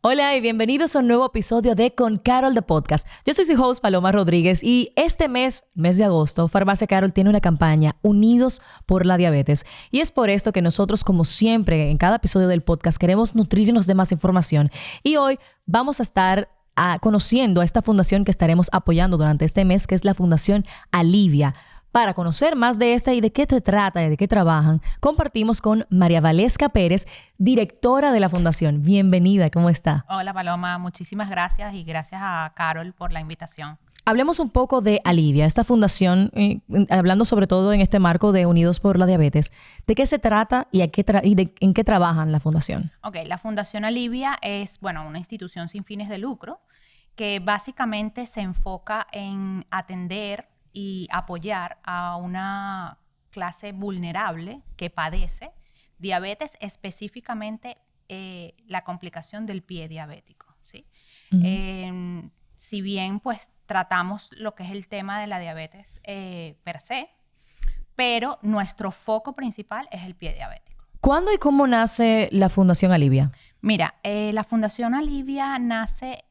Hola y bienvenidos a un nuevo episodio de Con Carol de Podcast. Yo soy su host Paloma Rodríguez y este mes, mes de agosto, Farmacia Carol tiene una campaña Unidos por la Diabetes. Y es por esto que nosotros, como siempre, en cada episodio del podcast queremos nutrirnos de más información. Y hoy vamos a estar ah, conociendo a esta fundación que estaremos apoyando durante este mes, que es la Fundación Alivia. Para conocer más de esta y de qué se trata y de qué trabajan, compartimos con María Valesca Pérez, directora de la Fundación. Bienvenida, ¿cómo está? Hola Paloma, muchísimas gracias y gracias a Carol por la invitación. Hablemos un poco de Alivia, esta fundación, eh, hablando sobre todo en este marco de Unidos por la Diabetes. ¿De qué se trata y, en qué trabajan la fundación? Ok, la Fundación Alivia es, bueno, una institución sin fines de lucro que básicamente se enfoca en atender y apoyar a una clase vulnerable que padece diabetes, específicamente eh, la complicación del pie diabético. ¿sí? Em, si bien pues tratamos lo que es el tema de la diabetes eh, per se, pero nuestro foco principal es el pie diabético. ¿Cuándo y cómo nace la Fundación Alivia? Mira, eh, la Fundación Alivia nace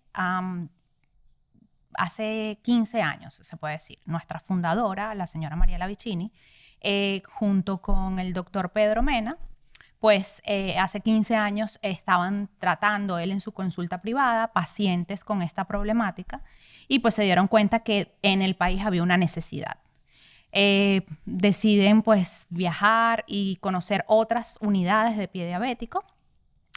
hace 15 años, se puede decir. Nuestra fundadora, la señora María Lavicini, eh, junto con el doctor Pedro Mena, pues eh, hace 15 años estaban tratando él en su consulta privada pacientes con esta problemática y pues se dieron cuenta que en el país había una necesidad. Eh, deciden pues viajar y conocer otras unidades de pie diabético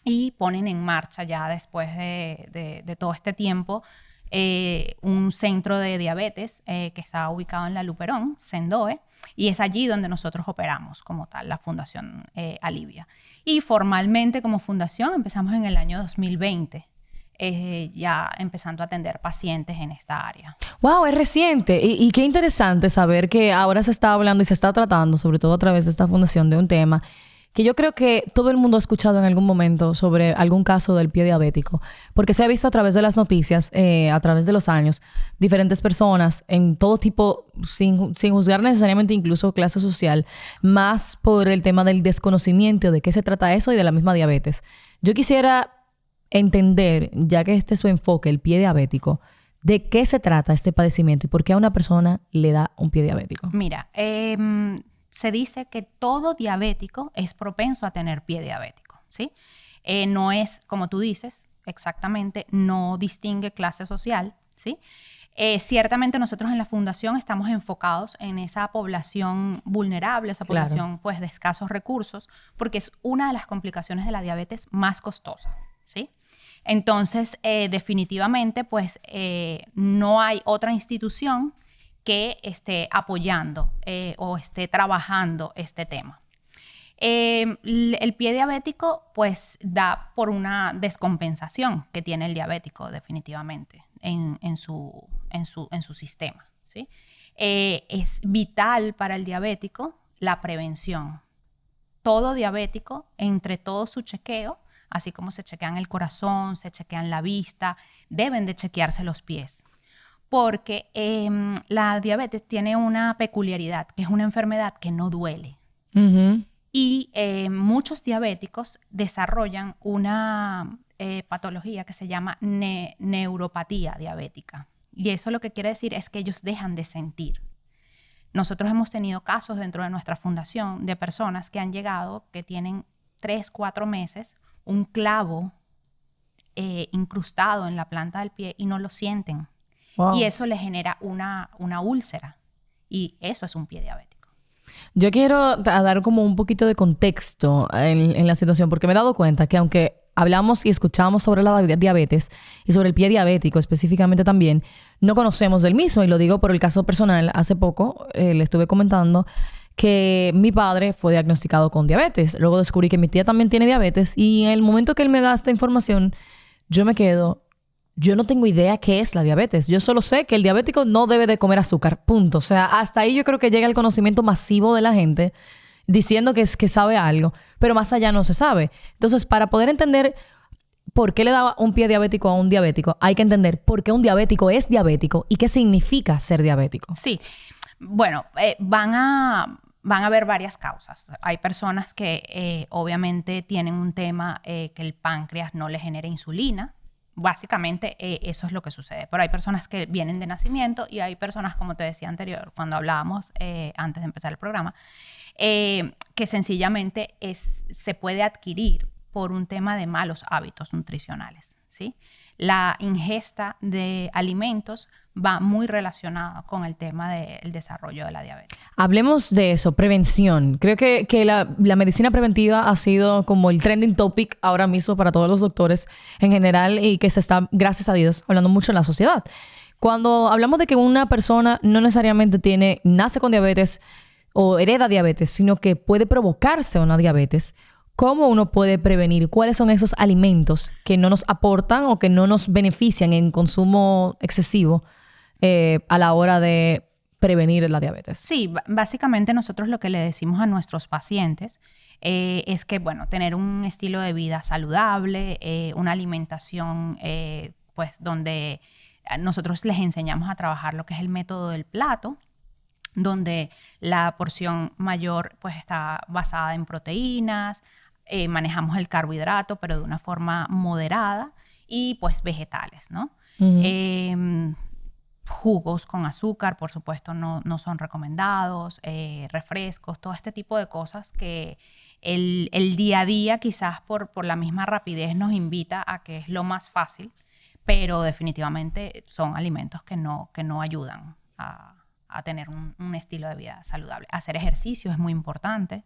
y ponen en marcha ya después de todo este tiempo eh, un centro de diabetes eh, que está ubicado en la Luperón, Sendoe, y es allí donde nosotros operamos como tal, la Fundación eh, Alivia. Y formalmente como fundación empezamos en el año 2020. ya empezando a atender pacientes en esta área. ¡Wow! Es reciente. Y, y, qué interesante saber que ahora se está hablando y se está tratando, sobre todo a través de esta fundación, de un tema que yo creo que todo el mundo ha escuchado en algún momento sobre algún caso del pie diabético, porque se ha visto a través de las noticias, eh, a través de los años, diferentes personas en todo tipo, sin, sin juzgar necesariamente incluso clase social, más por el tema del desconocimiento de qué se trata eso y de la misma diabetes. Yo quisiera entender, ya que este es su enfoque, el pie diabético, ¿De qué se trata este padecimiento y por qué a una persona le da un pie diabético? Mira, eh, se dice que todo diabético es propenso a tener pie diabético, ¿sí? Eh, no es, como tú dices, exactamente, no distingue clase social, ¿sí? Eh, ciertamente nosotros en la fundación estamos enfocados en esa población vulnerable, esa población pues de escasos recursos, porque es una de las complicaciones de la diabetes más costosa, ¿sí? Entonces, eh, definitivamente, pues no hay otra institución que esté apoyando eh, o esté trabajando este tema. Em, el pie diabético pues da por una descompensación que tiene el diabético definitivamente en, su, en, su, en su, sistema. ¿sí? Eh, es vital para el diabético la prevención. Todo diabético, entre todo su chequeo, así como se chequean el corazón, se chequean la vista, deben de chequearse los pies porque em, la diabetes tiene una peculiaridad, que es una enfermedad que no duele. Y eh, muchos diabéticos desarrollan una eh, patología que se llama neuropatía diabética. Y eso lo que quiere decir es que ellos dejan de sentir. Nosotros hemos tenido casos dentro de nuestra fundación de personas que han llegado, que tienen tres, cuatro meses, un clavo eh, incrustado en la planta del pie y no lo sienten. Y eso le genera una, una úlcera. Y eso es un pie diabético. Yo quiero dar como un poquito de contexto en, la situación, porque me he dado cuenta que aunque hablamos y escuchamos sobre la diabetes y sobre el pie diabético específicamente también, no conocemos del mismo. Y lo digo por el caso personal. Hace poco eh, le estuve comentando que mi padre fue diagnosticado con diabetes. Luego descubrí que mi tía también tiene diabetes y en el momento que él me da esta información, yo me quedo, yo no tengo idea qué es la diabetes. Yo solo sé que el diabético no debe de comer azúcar, punto. O sea, hasta ahí yo creo que llega el conocimiento masivo de la gente diciendo que, es, que sabe algo, pero más allá no se sabe. Entonces, para poder entender por qué le da un pie diabético a un diabético, hay que entender por qué un diabético es diabético y qué significa ser diabético. Sí. Bueno, eh, van a van a haber varias causas. Hay personas que eh, obviamente tienen un tema eh, que el páncreas no le genera insulina. Básicamente eso es lo que sucede. Pero hay personas que vienen de nacimiento y hay personas, como te decía anterior, cuando hablábamos antes de empezar el programa, que sencillamente es, se puede adquirir por un tema de malos hábitos nutricionales. ¿sí? La ingesta de alimentos va muy relacionada con el tema del desarrollo de la diabetes. Hablemos de eso, prevención. Creo que, la, medicina preventiva ha sido como el trending topic ahora mismo para todos los doctores en general y que se está, gracias a Dios, hablando mucho en la sociedad. Cuando hablamos de que una persona no necesariamente tiene, nace con diabetes o hereda diabetes, sino que puede provocarse una diabetes, ¿Cómo uno puede prevenir? ¿Cuáles son esos alimentos que no nos aportan o que no nos benefician en consumo excesivo eh, a la hora de prevenir la diabetes? Sí, básicamente nosotros lo que le decimos a nuestros pacientes eh, es que, bueno, tener un estilo de vida saludable, eh, una alimentación, pues, donde nosotros les enseñamos a trabajar lo que es el método del plato, donde la porción mayor pues está basada en proteínas, eh, manejamos el carbohidrato, pero de una forma moderada, y pues vegetales, ¿no? Em, jugos con azúcar, por supuesto, no, son recomendados, eh, refrescos, todo este tipo de cosas que el, día a día, quizás por, por, la misma rapidez, nos invita a que es lo más fácil, pero definitivamente son alimentos que no, que no ayudan a, tener un, un, estilo de vida saludable. Hacer ejercicio es muy importante.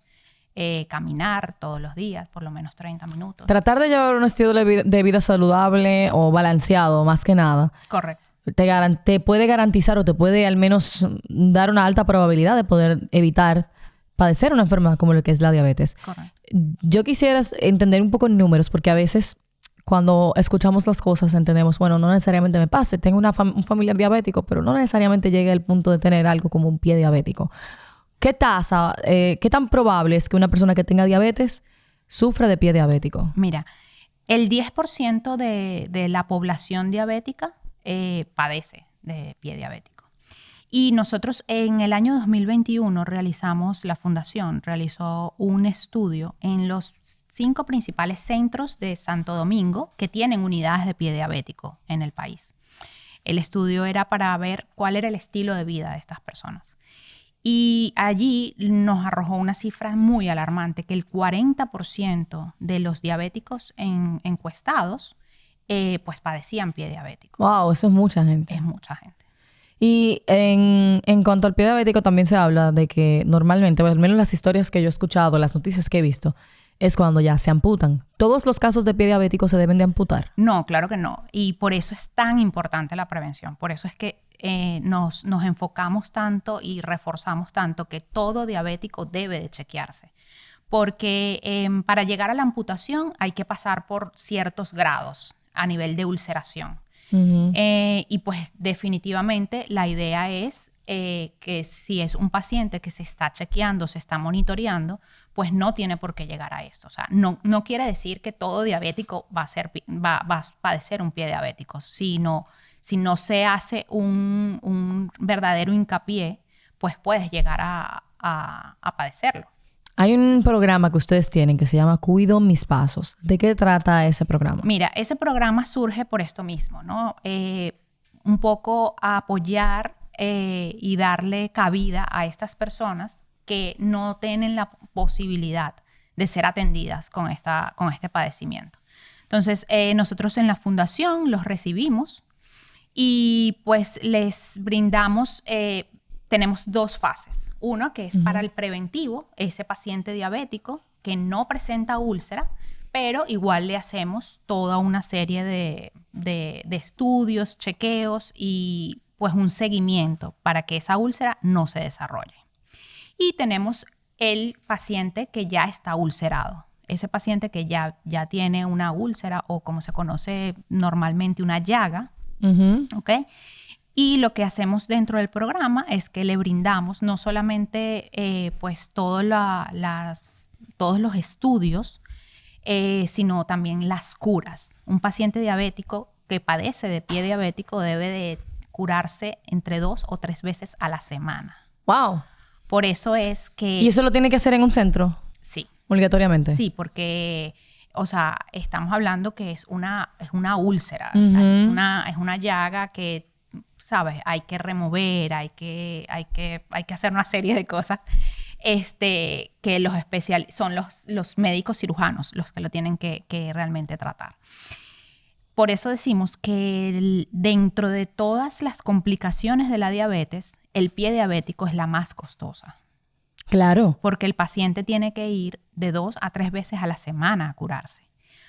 Eh, caminar todos los días, por lo menos 30 minutos. Tratar de llevar un estilo de vida, saludable o balanceado, más que nada. Correcto. Te, te puede garantizar o te puede al menos dar una alta probabilidad de poder evitar padecer una enfermedad como lo que es la diabetes. Correcto. Yo quisiera entender un poco en números, porque a veces cuando escuchamos las cosas entendemos, bueno, no necesariamente me pase, tengo una un familiar diabético, pero no necesariamente llegue al punto de tener algo como un pie diabético. ¿Qué tasa, eh, qué tan probable es que una persona que tenga diabetes sufra de pie diabético? Mira, el 10% de, la población diabética eh, padece de pie diabético. Y nosotros en el año 2021 realizamos, la fundación realizó un estudio en los cinco principales centros de Santo Domingo que tienen unidades de pie diabético en el país. El estudio era para ver cuál era el estilo de vida de estas personas. Y allí nos arrojó una cifra muy alarmante, que el 40% de los diabéticos encuestados eh, pues padecían pie diabético. Wow, eso es mucha gente. Es mucha gente. Y en, en, cuanto al pie diabético también se habla de que normalmente, al menos las historias que yo he escuchado, las noticias que he visto, es cuando ya se amputan. ¿Todos los casos de pie diabético se deben de amputar? No, claro que no. Y por eso es tan importante la prevención. Por eso es que eh, nos, nos enfocamos tanto y reforzamos tanto que todo diabético debe de chequearse. Porque em, para llegar a la amputación hay que pasar por ciertos grados a nivel de ulceración. Eh, y pues definitivamente la idea es eh, que si es un paciente que se está chequeando, se está monitoreando, pues no tiene por qué llegar a esto. O sea, no, no quiere decir que todo diabético va a, ser, va, a padecer un pie diabético, sino si no se hace un, verdadero hincapié, pues puedes llegar a, a, padecerlo. Hay un programa que ustedes tienen que se llama Cuido mis pasos. ¿De qué trata ese programa? Mira, ese programa surge por esto mismo, ¿no? Eh, un poco a apoyar eh, y darle cabida a estas personas que no tienen la posibilidad de ser atendidas con, esta, con este padecimiento. Entonces, eh, nosotros en la fundación los recibimos y pues les brindamos, eh, tenemos dos fases. Una que es para el preventivo, ese paciente diabético que no presenta úlcera, pero igual le hacemos toda una serie de, de estudios, chequeos y pues un seguimiento para que esa úlcera no se desarrolle. Y tenemos el paciente que ya está ulcerado, ese paciente que ya, ya tiene una úlcera o como se conoce normalmente una llaga, ¿ok? Y lo que hacemos dentro del programa es que le brindamos no solamente eh, pues las, todos los estudios eh, sino también las curas. Un paciente diabético que padece de pie diabético debe de curarse entre dos o tres veces a la semana. Wow. Por eso es que... ¿Y eso lo tiene que hacer en un centro? Sí. Obligatoriamente. Sí, porque, o sea, estamos hablando que es una, es una úlcera, o sea, es, una, es una llaga que, ¿sabes? Hay que remover, hay que, hay que, hay que hacer una serie de cosas. Este, que los especial son los, los médicos cirujanos los que lo tienen que, que realmente tratar. Por eso decimos que el- dentro de todas las complicaciones de la diabetes, el pie diabético es la más costosa Claro. porque el paciente tiene que ir de dos a tres veces a la semana a curarse.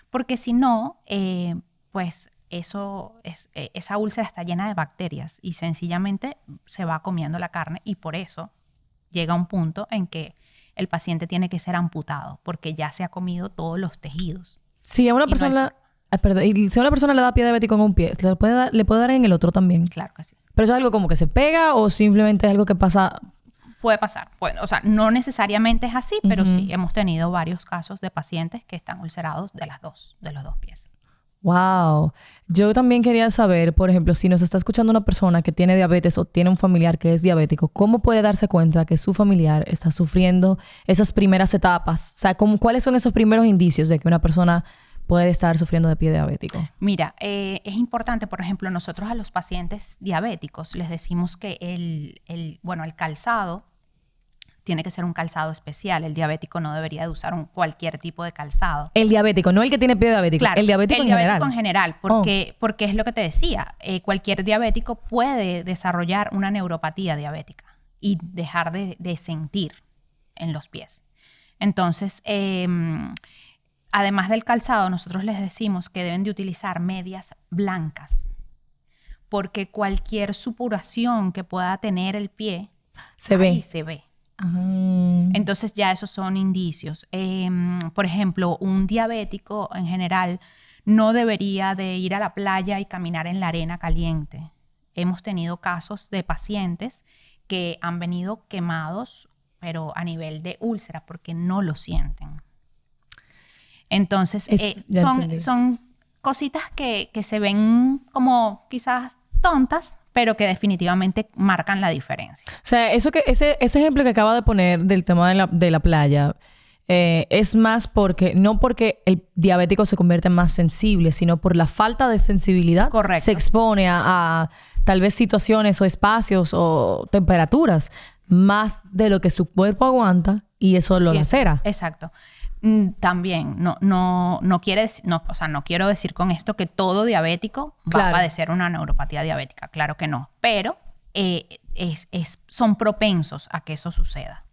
Porque si no, eh, pues eso es, eh, esa úlcera está llena de bacterias y sencillamente se va comiendo la carne y por eso llega un punto en que el paciente tiene que ser amputado porque ya se ha comido todos los tejidos. Si a una Y no hay persona... perdón. Y si a una persona le da pie diabético en un pie, ¿le puede, dar, ¿le puede dar en el otro también? Claro que sí. ¿Pero eso es algo como que se pega o simplemente es algo que pasa Puede pasar. Bueno, o sea, no necesariamente es así, pero Ujú. sí hemos tenido varios casos de pacientes que están ulcerados de las dos, de los dos pies. Wow. Yo también quería saber, por ejemplo, si nos está escuchando una persona que tiene diabetes o tiene un familiar que es diabético, ¿cómo puede darse cuenta que su familiar está sufriendo esas primeras etapas? O sea, ¿cómo- ¿cuáles son esos primeros indicios de que una persona puede estar sufriendo de pie diabético? Mira, eh, es importante, por ejemplo, nosotros a los pacientes diabéticos les decimos que el, el- bueno, el calzado tiene que ser un calzado especial. El diabético no debería de usar un, cualquier tipo de calzado. El diabético, no el que tiene pie diabético, Claro, el diabético en general. Oh. en general, porque, porque es lo que te decía, eh, cualquier diabético puede desarrollar una neuropatía diabética y dejar de, de sentir en los pies. Entonces, em, además del calzado, nosotros les decimos que deben de utilizar medias blancas, porque cualquier supuración que pueda tener el pie, Se ve. se ve. Ah. Entonces ya esos son indicios. Em, por ejemplo, un diabético en general no debería de ir a la playa y caminar en la arena caliente. Hemos tenido casos de pacientes que han venido quemados, pero a nivel de úlcera, porque no lo sienten. Entonces, Es- eh, son, son cositas que, que se ven como quizás tontas, pero que definitivamente marcan la diferencia. O sea, eso que, ese, ese ejemplo que acaba de poner del tema de la, de la playa eh, es más porque, no porque el diabético se convierte en más sensible, sino por la falta de sensibilidad. Correcto. Se expone a, a tal vez situaciones o espacios o temperaturas más de lo que su cuerpo aguanta y eso lo lacera. Exacto. Mm, También, no, no, no quiere no, o sea, no quiero decir con esto que todo diabético va Claro. a padecer una neuropatía diabética, claro que no, pero eh, es, es- son propensos a que eso suceda.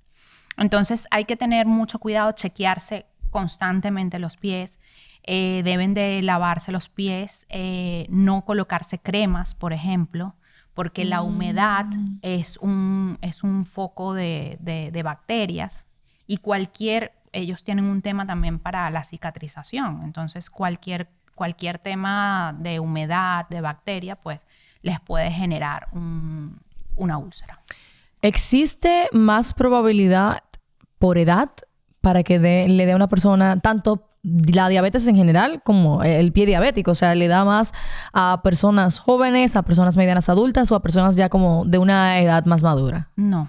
Entonces hay que tener mucho cuidado, chequearse constantemente los pies, eh, deben de lavarse los pies, eh, no colocarse cremas, por ejemplo, porque la humedad es un, es un foco de, de- de bacterias y cualquier, ellos tienen un tema también para la cicatrización, entonces cualquier, cualquier tema de humedad, de bacteria, pues les puede generar un- una úlcera. ¿Existe más probabilidad por edad para que le dé a una persona tanto la diabetes en general como el pie diabético? O sea, ¿le da más a personas jóvenes, a personas medianas adultas o a personas ya como de una edad más madura? No,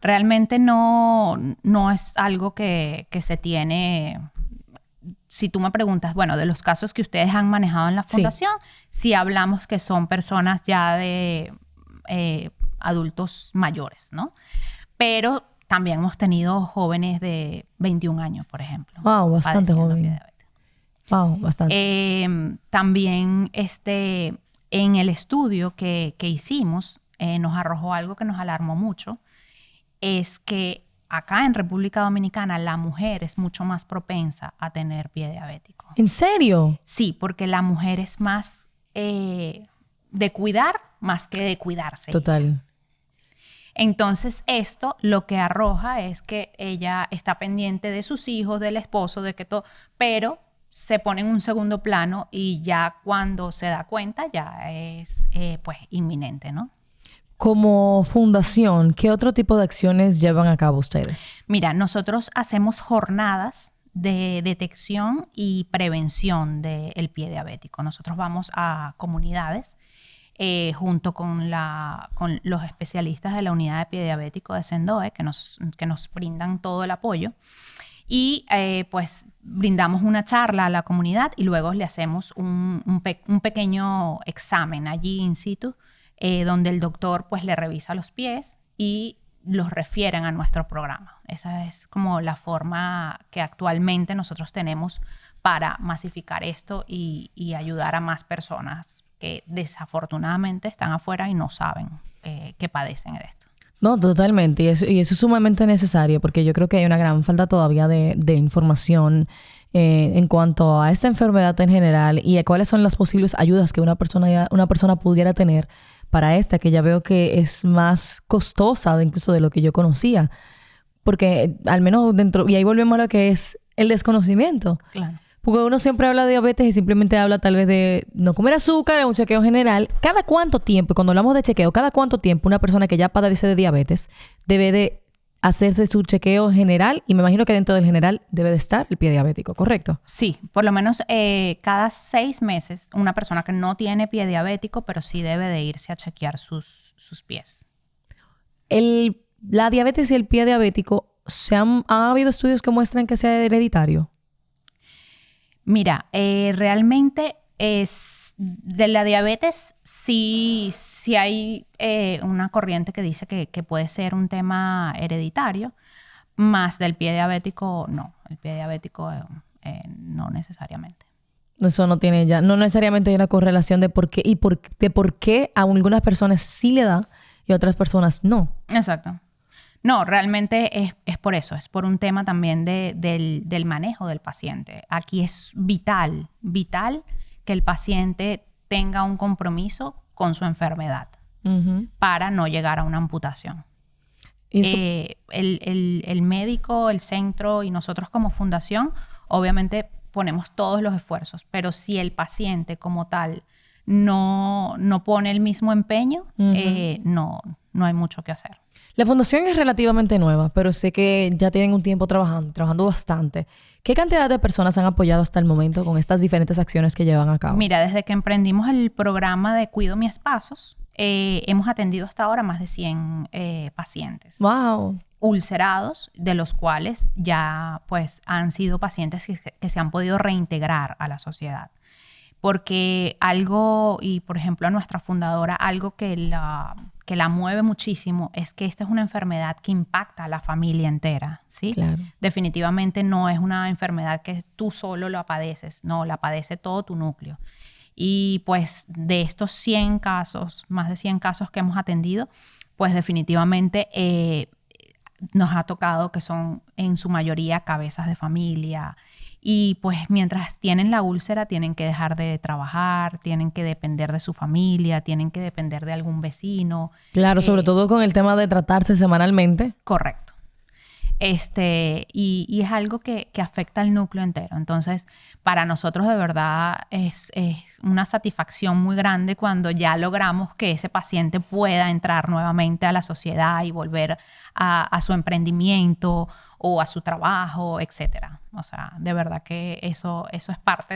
realmente no, no es algo que, que se tiene. Si tú me preguntas, bueno, de los casos que ustedes han manejado en la Sí. fundación, si hablamos que son personas ya de eh, adultos mayores, ¿no? Pero también hemos tenido jóvenes de 21 años, por ejemplo. Wow, bastante joven. Wow, bastante. Eh, también este, en el estudio que, que hicimos eh, nos arrojó algo que nos alarmó mucho, es que acá en República Dominicana la mujer es mucho más propensa a tener pie diabético. ¿En serio? Sí, porque la mujer es más eh, de cuidar más que de cuidarse. Total. Entonces esto lo que arroja es que ella está pendiente de sus hijos, del esposo, de que todo, pero se pone en un segundo plano y ya cuando se da cuenta ya es eh, pues inminente, ¿no? Como fundación, ¿qué otro tipo de acciones llevan a cabo ustedes? Mira, nosotros hacemos jornadas de detección y prevención del pie diabético. Nosotros vamos a comunidades eh, junto con, la, con los especialistas de la unidad de pie diabético de Sendoe, que nos, que nos brindan todo el apoyo. Y eh, pues brindamos una charla a la comunidad y luego le hacemos un, un, pequeño examen allí in situ, eh, donde el doctor pues le revisa los pies y los refieren a nuestro programa. Esa es como la forma que actualmente nosotros tenemos para masificar esto y, ayudar a más personas que desafortunadamente están afuera y no saben que, padecen de esto. No, totalmente. Y eso, y eso, es sumamente necesario porque yo creo que hay una gran falta todavía de, información eh, en cuanto a esta enfermedad en general y a cuáles son las posibles ayudas que una persona, una persona pudiera tener para esta, que ya veo que es más costosa incluso de lo que yo conocía. Porque al menos dentro, y ahí volvemos a lo que es el desconocimiento. Claro. Porque uno siempre habla de diabetes y simplemente habla tal vez de no comer azúcar, un chequeo general. ¿Cada cuánto tiempo, cuando hablamos de chequeo, cada cuánto tiempo una persona que ya padece de diabetes debe de hacerse su chequeo general y me imagino que dentro del general debe de estar el pie diabético, ¿correcto? Sí, por lo menos eh, cada seis meses una persona que no tiene pie diabético, pero sí debe de irse a chequear sus, sus pies. El, la diabetes y el pie diabético, ¿se han, ¿ha habido estudios que muestran que sea hereditario? Mira, eh, realmente es de la diabetes sí, sí hay eh, una corriente que dice que, puede ser un tema hereditario, más del pie diabético no. El pie diabético eh, eh, no necesariamente. Eso no tiene ya, no necesariamente hay una correlación de por qué y por, de por qué a algunas personas sí le da y a otras personas no. Exacto. No, realmente es, es por eso, es por un tema también de, del, del manejo del paciente. Aquí es vital, vital que el paciente tenga un compromiso con su enfermedad para no llegar a una amputación. Eh, el, médico, el centro y nosotros como fundación, obviamente ponemos todos los esfuerzos, pero si el paciente como tal no, no pone el mismo empeño, eh, no, no hay mucho que hacer. La fundación es relativamente nueva, pero sé que ya tienen un tiempo trabajando, trabajando bastante. ¿Qué cantidad de personas han apoyado hasta el momento con estas diferentes acciones que llevan a cabo? Mira, desde que emprendimos el programa de Cuido Mis Pasos, eh, hemos atendido hasta ahora más de 100 eh, pacientes. ¡Wow! ulcerados, de los cuales ya pues han sido pacientes que se han podido reintegrar a la sociedad porque algo, y por ejemplo a nuestra fundadora, algo que la, que la mueve muchísimo es que esta es una enfermedad que impacta a la familia entera, ¿sí? Definitivamente no es una enfermedad que tú solo la padeces, no, la padece todo tu núcleo. Y pues de estos 100 casos, más de 100 casos que hemos atendido, pues definitivamente eh, nos ha tocado que son en su mayoría cabezas de familia, y pues mientras tienen la úlcera tienen que dejar de trabajar, tienen que depender de su familia, tienen que depender de algún vecino. Claro, sobre eh, todo con el tema de tratarse semanalmente. Correcto. Este, y, es algo que, afecta al núcleo entero. Entonces, para nosotros de verdad es, una satisfacción muy grande cuando ya logramos que ese paciente pueda entrar nuevamente a la sociedad y volver a, a su emprendimiento o a su trabajo, etcétera. O sea, de verdad que eso, eso es parte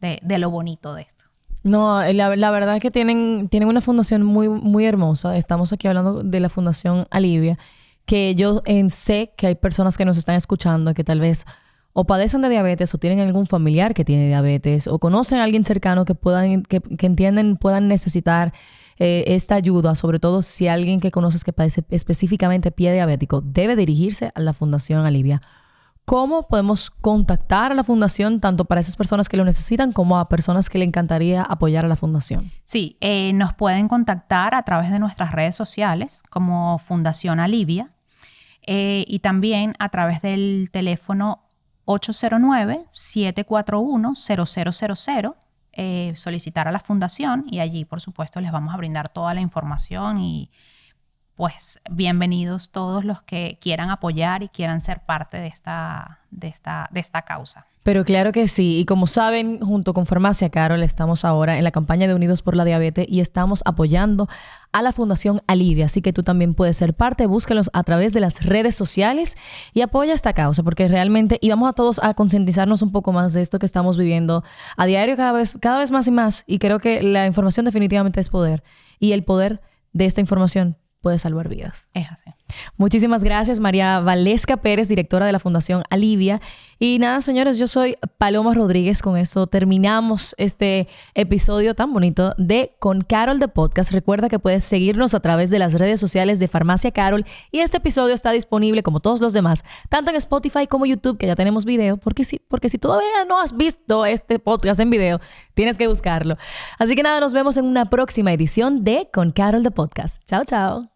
de, lo bonito de esto. No, la, verdad es que tienen, tienen una fundación muy, muy hermosa. Estamos aquí hablando de la Fundación Alivia, que yo en, sé que hay personas que nos están escuchando que tal vez o padecen de diabetes o tienen algún familiar que tiene diabetes o conocen a alguien cercano que puedan, que, que entienden, puedan necesitar eh, esta ayuda, sobre todo si alguien que conoces que padece específicamente pie diabético, debe dirigirse a la Fundación Alivia. ¿Cómo podemos contactar a la fundación tanto para esas personas que lo necesitan como a personas que le encantaría apoyar a la fundación? Sí, eh, nos pueden contactar a través de nuestras redes sociales como Fundación Alivia eh, y también a través del teléfono 809-741-0000 eh, solicitar a la fundación y allí, por supuesto, les vamos a brindar toda la información y pues bienvenidos todos los que quieran apoyar y quieran ser parte de esta, de esta, de esta causa. Pero claro que sí. Y como saben, junto con Farmacia Carol estamos ahora en la campaña de Unidos por la Diabetes y estamos apoyando a la Fundación Alivia. Así que tú también puedes ser parte. Búscalos a través de las redes sociales y apoya esta causa porque realmente, y vamos a todos a concientizarnos un poco más de esto que estamos viviendo a diario cada vez, cada vez más y más. Y creo que la información definitivamente es poder. Y el poder de esta información puede salvar vidas. Es así. Muchísimas gracias, María Valesca Pérez, directora de la Fundación Alivia. Y nada, señores, yo soy Paloma Rodríguez. Con eso terminamos este episodio tan bonito de Con Carol de Podcast. Recuerda que puedes seguirnos a través de las redes sociales de Farmacia Carol. Y este episodio está disponible, como todos los demás, tanto en Spotify como YouTube, que ya tenemos video. Porque si, porque si todavía no has visto este podcast en video, tienes que buscarlo. Así que nada, nos vemos en una próxima edición de Con Carol de Podcast. Chao, chao.